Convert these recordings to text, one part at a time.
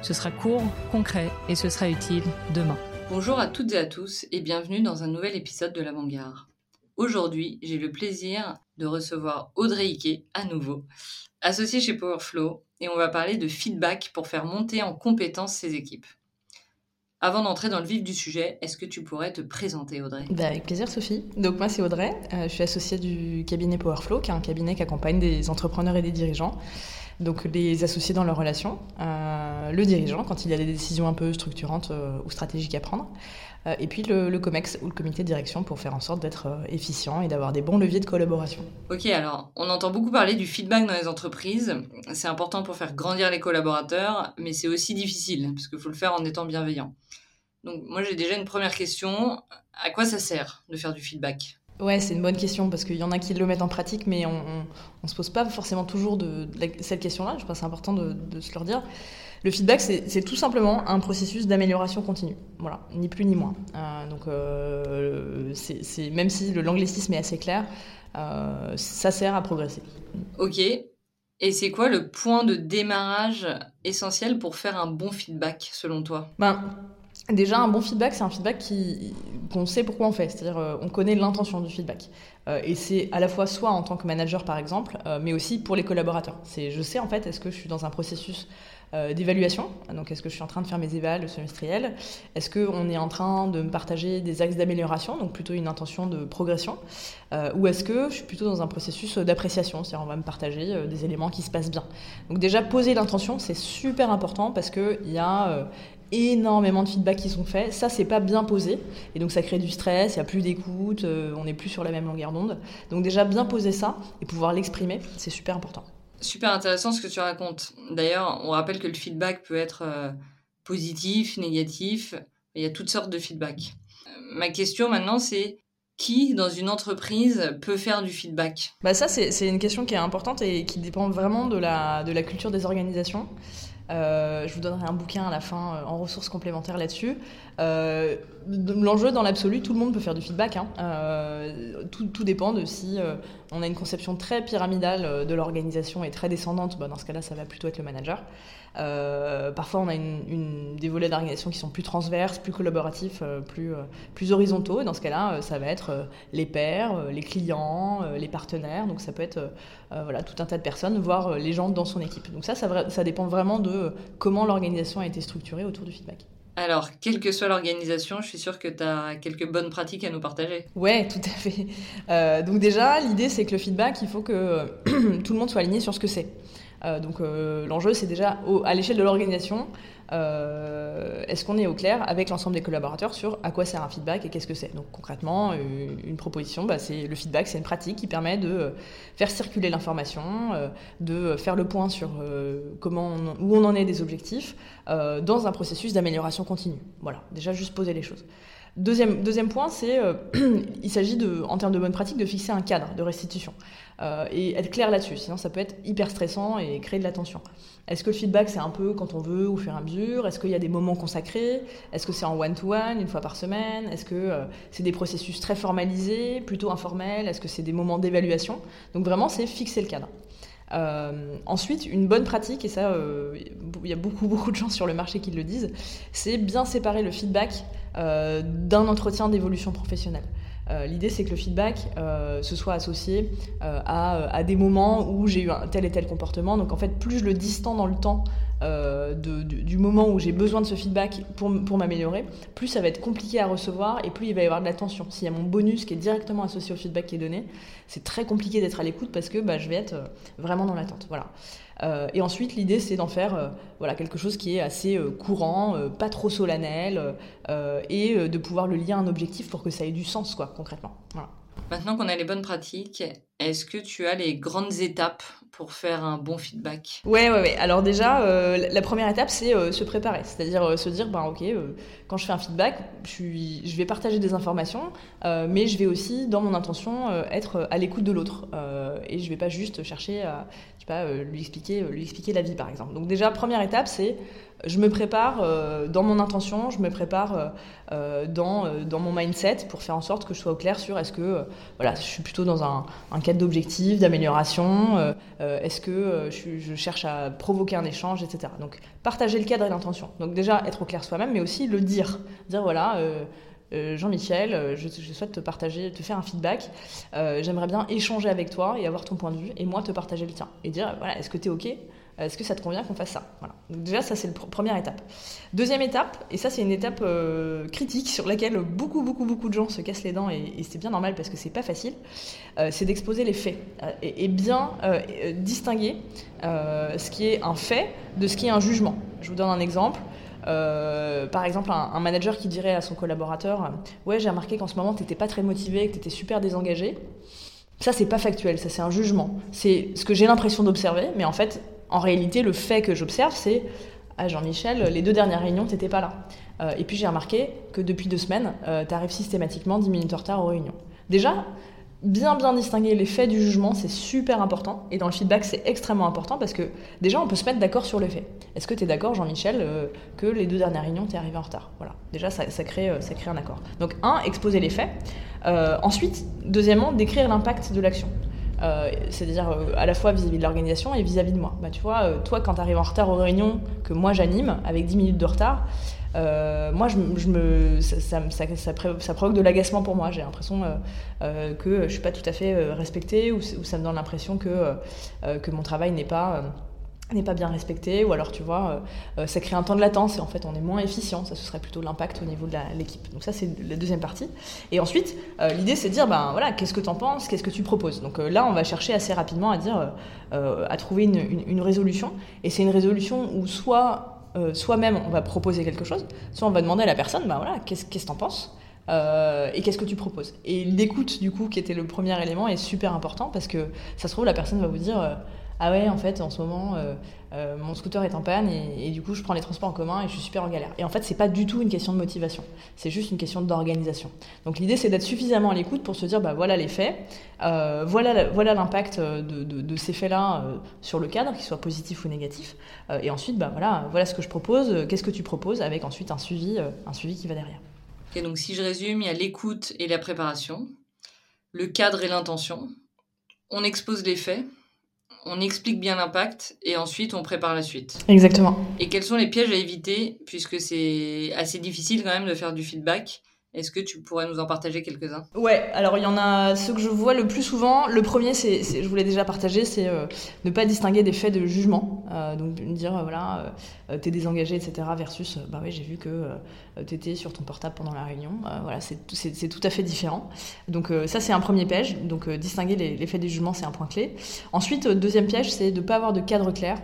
Ce sera court, concret et ce sera utile demain. Bonjour à toutes et à tous et bienvenue dans un nouvel épisode de l'Avant-Garde. Aujourd'hui, j'ai le plaisir de recevoir Audrey Ike à nouveau, associée chez Powerflow, et on va parler de feedback pour faire monter en compétence ses équipes. Avant d'entrer dans le vif du sujet, est-ce que tu pourrais te présenter, Audrey? Bah, Avec plaisir, Sophie. Donc, moi, c'est Audrey. Euh, je suis associée du cabinet Powerflow, qui est un cabinet qui accompagne des entrepreneurs et des dirigeants. Donc, les associés dans leurs relations, euh, le dirigeant, quand il y a des décisions un peu structurantes euh, ou stratégiques à prendre, et puis le, le, COMEX ou le comité de direction pour faire en sorte d'être efficient et d'avoir des bons leviers de collaboration. Ok, alors, on entend beaucoup parler du feedback dans les entreprises. C'est important pour faire grandir les collaborateurs, mais c'est aussi difficile, parce qu'il faut le faire en étant bienveillant. Donc moi j'ai déjà une première question. À quoi ça sert de faire du feedback? Ouais, c'est une bonne question parce qu'il y en a qui le mettent en pratique, mais on ne se pose pas forcément toujours de, cette question-là. Je pense que c'est important de, se le dire. Le feedback, c'est tout simplement un processus d'amélioration continue. Voilà, ni plus ni moins. Euh, donc, euh, c'est même si l'anglicisme est assez clair, euh, ça sert à progresser. Ok. Et c'est quoi le point de démarrage essentiel pour faire un bon feedback selon toi? Ben, Déjà, un bon feedback, c'est un feedback qu'on sait pourquoi on fait, c'est-à-dire euh, on connaît l'intention du feedback. Euh, et c'est à la fois soit en tant que manager par exemple, euh, mais aussi pour les collaborateurs. C'est je sais en fait, est-ce que je suis dans un processus d'évaluation? Donc est-ce que je suis en train de faire mes évals semestriels? Est-ce qu'on est en train de me partager des axes d'amélioration, donc plutôt une intention de progression. Ou est-ce que je suis plutôt dans un processus d'appréciation, c'est-à-dire on va me partager des éléments qui se passent bien. Donc déjà poser l'intention, c'est super important parce qu'il y a énormément de feedback qui sont faits. Ça, c'est pas bien posé. Et donc, ça crée du stress, il n'y a plus d'écoute, euh, on n'est plus sur la même longueur d'onde. Donc, déjà, bien poser ça et pouvoir l'exprimer, c'est super important. Super intéressant ce que tu racontes. D'ailleurs, on rappelle que le feedback peut être euh, positif, négatif. Il y a toutes sortes de feedback. Ma question maintenant, c'est qui, dans une entreprise, peut faire du feedback? Bah Ça, c'est une question qui est importante et qui dépend vraiment de la, de la culture des organisations. Euh, je vous donnerai un bouquin à la fin euh, en ressources complémentaires là-dessus. Euh, l'enjeu dans l'absolu, tout le monde peut faire du feedback. Hein. Tout, tout, dépend de si on a une conception très pyramidale de l'organisation et très descendante. Bah, dans ce cas-là, ça va plutôt être le manager. Euh, parfois, on a une, des volets d'organisation qui sont plus transverses, plus collaboratifs, euh, plus, euh, horizontaux. Et dans ce cas-là, ça va être les pairs, les clients, les partenaires. Donc, ça peut être voilà, tout un tas de personnes, voire les gens dans son équipe. Donc, ça, ça dépend vraiment de comment l'organisation a été structurée autour du feedback. Alors, quelle que soit l'organisation, je suis sûre que tu as quelques bonnes pratiques à nous partager. Ouais, tout à fait. donc déjà, l'idée, c'est que le feedback, il faut que tout le monde soit aligné sur ce que c'est. Euh, donc euh, l'enjeu, c'est déjà à l'échelle de l'organisation, euh, est-ce qu'on est au clair avec l'ensemble des collaborateurs sur à quoi sert un feedback et qu'est-ce que c'est? Donc concrètement, une proposition, bah, c'est le feedback, c'est une pratique qui permet de faire circuler l'information, de faire le point sur comment où on en est des objectifs dans un processus d'amélioration continue. Voilà, déjà juste poser les choses. Deuxième, deuxième point, c'est il s'agit de, en termes de bonne pratique, de fixer un cadre de restitution. Euh, et être clair là-dessus. Sinon, ça peut être hyper stressant et créer de la tension. Est-ce que le feedback, c'est un peu quand on veut, au fur et à mesure? Est-ce qu'il y a des moments consacrés? Est-ce que c'est en one-to-one, une fois par semaine? Est-ce que euh, c'est des processus très formalisés, plutôt informels? Est-ce que c'est des moments d'évaluation? Donc vraiment, c'est fixer le cadre. Euh, ensuite, une bonne pratique, et ça, il y a beaucoup, beaucoup de gens sur le marché qui le disent, c'est bien séparer le feedback d'un entretien d'évolution professionnelle. Euh, l'idée, c'est que le feedback euh, se soit associé euh, à, des moments où j'ai eu un tel et tel comportement. Donc en fait, plus je le distends dans le temps du, moment où j'ai besoin de ce feedback pour, m'améliorer, plus ça va être compliqué à recevoir et plus il va y avoir de la tension. S'il y a mon bonus qui est directement associé au feedback qui est donné, c'est très compliqué d'être à l'écoute parce que bah, je vais être vraiment dans l'attente. Voilà. Euh, et ensuite, l'idée, c'est d'en faire euh, voilà, quelque chose qui est assez euh, courant, pas trop solennel, et de pouvoir le lier à un objectif pour que ça ait du sens, quoi, concrètement. Maintenant qu'on a les bonnes pratiques, est-ce que tu as les grandes étapes pour faire un bon feedback? Ouais, ouais, ouais. Alors déjà, euh, la première étape, c'est euh, se préparer. C'est-à-dire euh, se dire, bah, ok, quand je fais un feedback, je, vais partager des informations, mais je vais aussi, dans mon intention, être à l'écoute de l'autre. et je vais pas juste chercher à, sais pas, lui, expliquer, lui expliquer la vie, par exemple. Donc déjà, première étape, c'est je me prépare euh, dans mon intention, je me prépare euh, euh, dans, dans mon mindset pour faire en sorte que je sois au clair sur est-ce que voilà, je suis plutôt dans un, cadre d'objectif, d'amélioration, est-ce que je, je, cherche à provoquer un échange, etc. Donc partager le cadre et l'intention. Donc déjà être au clair soi-même, mais aussi le dire. Dire voilà. Jean-Michel, je, je, souhaite te partager, te faire un feedback. J'aimerais bien échanger avec toi et avoir ton point de vue, et moi te partager le tien. Et dire, voilà, est-ce que tu es OK est-ce que ça te convient qu'on fasse ça voilà. Donc déjà, ça, c'est la première étape. Deuxième étape, et ça, c'est une étape euh, critique sur laquelle beaucoup, beaucoup, beaucoup de gens se cassent les dents, et, c'est bien normal parce que c'est pas facile, euh, c'est d'exposer les faits euh, et, bien distinguer ce qui est un fait de ce qui est un jugement. Je vous donne un exemple. par exemple, un, manager qui dirait à son collaborateur Ouais, j'ai remarqué qu'en ce moment, tu n'étais pas très motivé, que tu étais super désengagé. Ça, c'est pas factuel, ça, c'est un jugement. C'est ce que j'ai l'impression d'observer, mais en fait, en réalité, le fait que j'observe, c'est ah, Jean-Michel, les deux dernières réunions, tu n'étais pas là. Euh, et puis j'ai remarqué que depuis deux semaines, euh, tu arrives systématiquement 10 minutes en retard aux réunions. Déjà, bien bien distinguer les faits du jugement, c'est super important. Et dans le feedback, c'est extrêmement important parce que déjà, on peut se mettre d'accord sur les faits. Est-ce que tu es d'accord, Jean-Michel, euh, que les deux dernières réunions, tu es arrivé en retard? Voilà. Déjà, ça, ça crée un accord. Donc, un, exposer les faits. ensuite, deuxièmement, décrire l'impact de l'action. Euh, c'est-à-dire euh, à la fois vis-à-vis de l'organisation et vis-à-vis de moi. Bah, tu vois, euh, toi, quand tu arrives en retard aux réunions que moi j'anime, avec 10 minutes de retard, moi, je, ça, provoque de l'agacement pour moi. J'ai l'impression que je suis pas tout à fait respectée ou, ça me donne l'impression que mon travail n'est pas n'est pas bien respecté, ou alors tu vois, euh, euh, ça crée un temps de latence et en fait on est moins efficient, ça ce serait plutôt l'impact au niveau de l'équipe. Donc ça c'est la deuxième partie. Et ensuite, euh, l'idée c'est de dire, ben voilà, qu'est-ce que tu en penses, qu'est-ce que tu proposes? Donc là on va chercher assez rapidement à dire, à trouver une, résolution, et c'est une résolution où soit soi-même on va proposer quelque chose, soit on va demander à la personne, ben voilà, qu'est-ce que tu en penses et qu'est-ce que tu proposes? Et l'écoute, du coup, qui était le premier élément, est super important parce que ça se trouve, la personne va vous dire ah ouais, en fait, en ce moment, euh, euh, mon scooter est en panne et, du coup, je prends les transports en commun et je suis super en galère. Et en fait, c'est pas du tout une question de motivation, c'est juste une question d'organisation. Donc l'idée, c'est d'être suffisamment à l'écoute pour se dire, bah voilà les faits, euh, voilà voilà l'impact de, ces faits-là sur le cadre, qu'il soit positif ou négatif. et ensuite, bah voilà, voilà ce que je propose, qu'est-ce que tu proposes, avec ensuite un suivi, un suivi qui va derrière. Ok, donc si je résume, il y a l'écoute et la préparation, le cadre et l'intention. On expose les faits, on explique bien l'impact et ensuite on prépare la suite. Exactement. Et quels sont les pièges à éviter puisque c'est assez difficile quand même de faire du feedback? Est-ce que tu pourrais nous en partager quelques-uns? Ouais, alors il y en a ceux que je vois le plus souvent. Le premier, c'est, je voulais déjà partager, c'est euh, ne pas distinguer des faits de jugement. Euh, donc me dire, euh, voilà, t'es désengagé, etc. versus, bah oui, j'ai vu que t'étais sur ton portable pendant la réunion. voilà, c'est, tout à fait différent. Donc ça, c'est un premier piège. Donc distinguer les, faits des jugements, c'est un point clé. Ensuite, deuxième piège, c'est de ne pas avoir de cadre clair.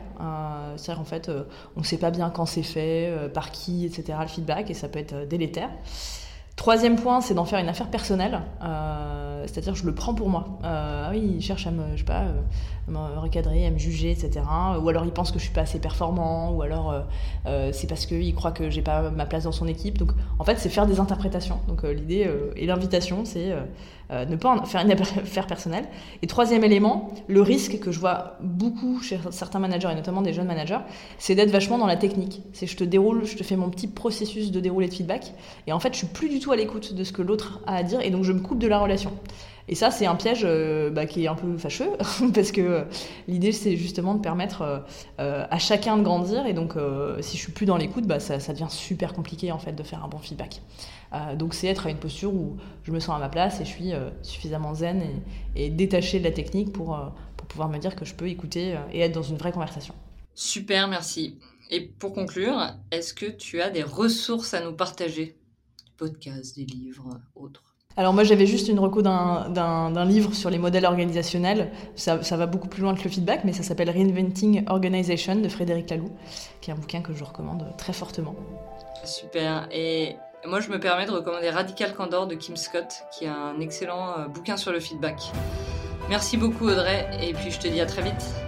c'est-à-dire, en fait, on ne sait pas bien quand c'est fait, par qui, etc. le feedback, et ça peut être délétère. Troisième point, c'est d'en faire une affaire personnelle, euh, c'est-à-dire je le prends pour moi. Euh, ah oui, il cherche à me, je sais pas, euh, me recadrer, à me juger, etc. Ou alors il pense que je suis pas assez performant, ou alors c'est parce qu'il croit que j'ai pas ma place dans son équipe. Donc en fait, c'est faire des interprétations. Donc l'idée et l'invitation, c'est euh, ne pas en faire une affaire personnelle. Et troisième élément, le risque que je vois beaucoup chez certains managers, et notamment des jeunes managers, c'est d'être vachement dans la technique. C'est je te déroule, je te fais mon petit processus de déroulé de feedback, et en fait, je suis plus du tout à l'écoute de ce que l'autre a à dire, et donc je me coupe de la relation. Et ça, c'est un piège euh, bah, qui est un peu fâcheux, parce que euh, l'idée, c'est justement de permettre à chacun de grandir, et donc si je suis plus dans l'écoute, bah, ça, devient super compliqué en fait de faire un bon feedback. Euh, donc c'est être à une posture où je me sens à ma place et je suis euh, suffisamment zen et, détaché de la technique pour, euh, pour pouvoir me dire que je peux écouter et être dans une vraie conversation. Super, merci. Et pour conclure, est-ce que tu as des ressources à nous partager? Podcasts, des livres, autres? Alors moi j'avais juste une reco d'un livre sur les modèles organisationnels, ça, ça, va beaucoup plus loin que le feedback, mais ça s'appelle Reinventing Organization de Frédéric Laloux, qui est un bouquin que je recommande très fortement. Super, et moi, je me permets de recommander Radical Candor de Kim Scott, qui est un excellent euh, bouquin sur le feedback. Merci beaucoup Audrey et puis je te dis à très vite.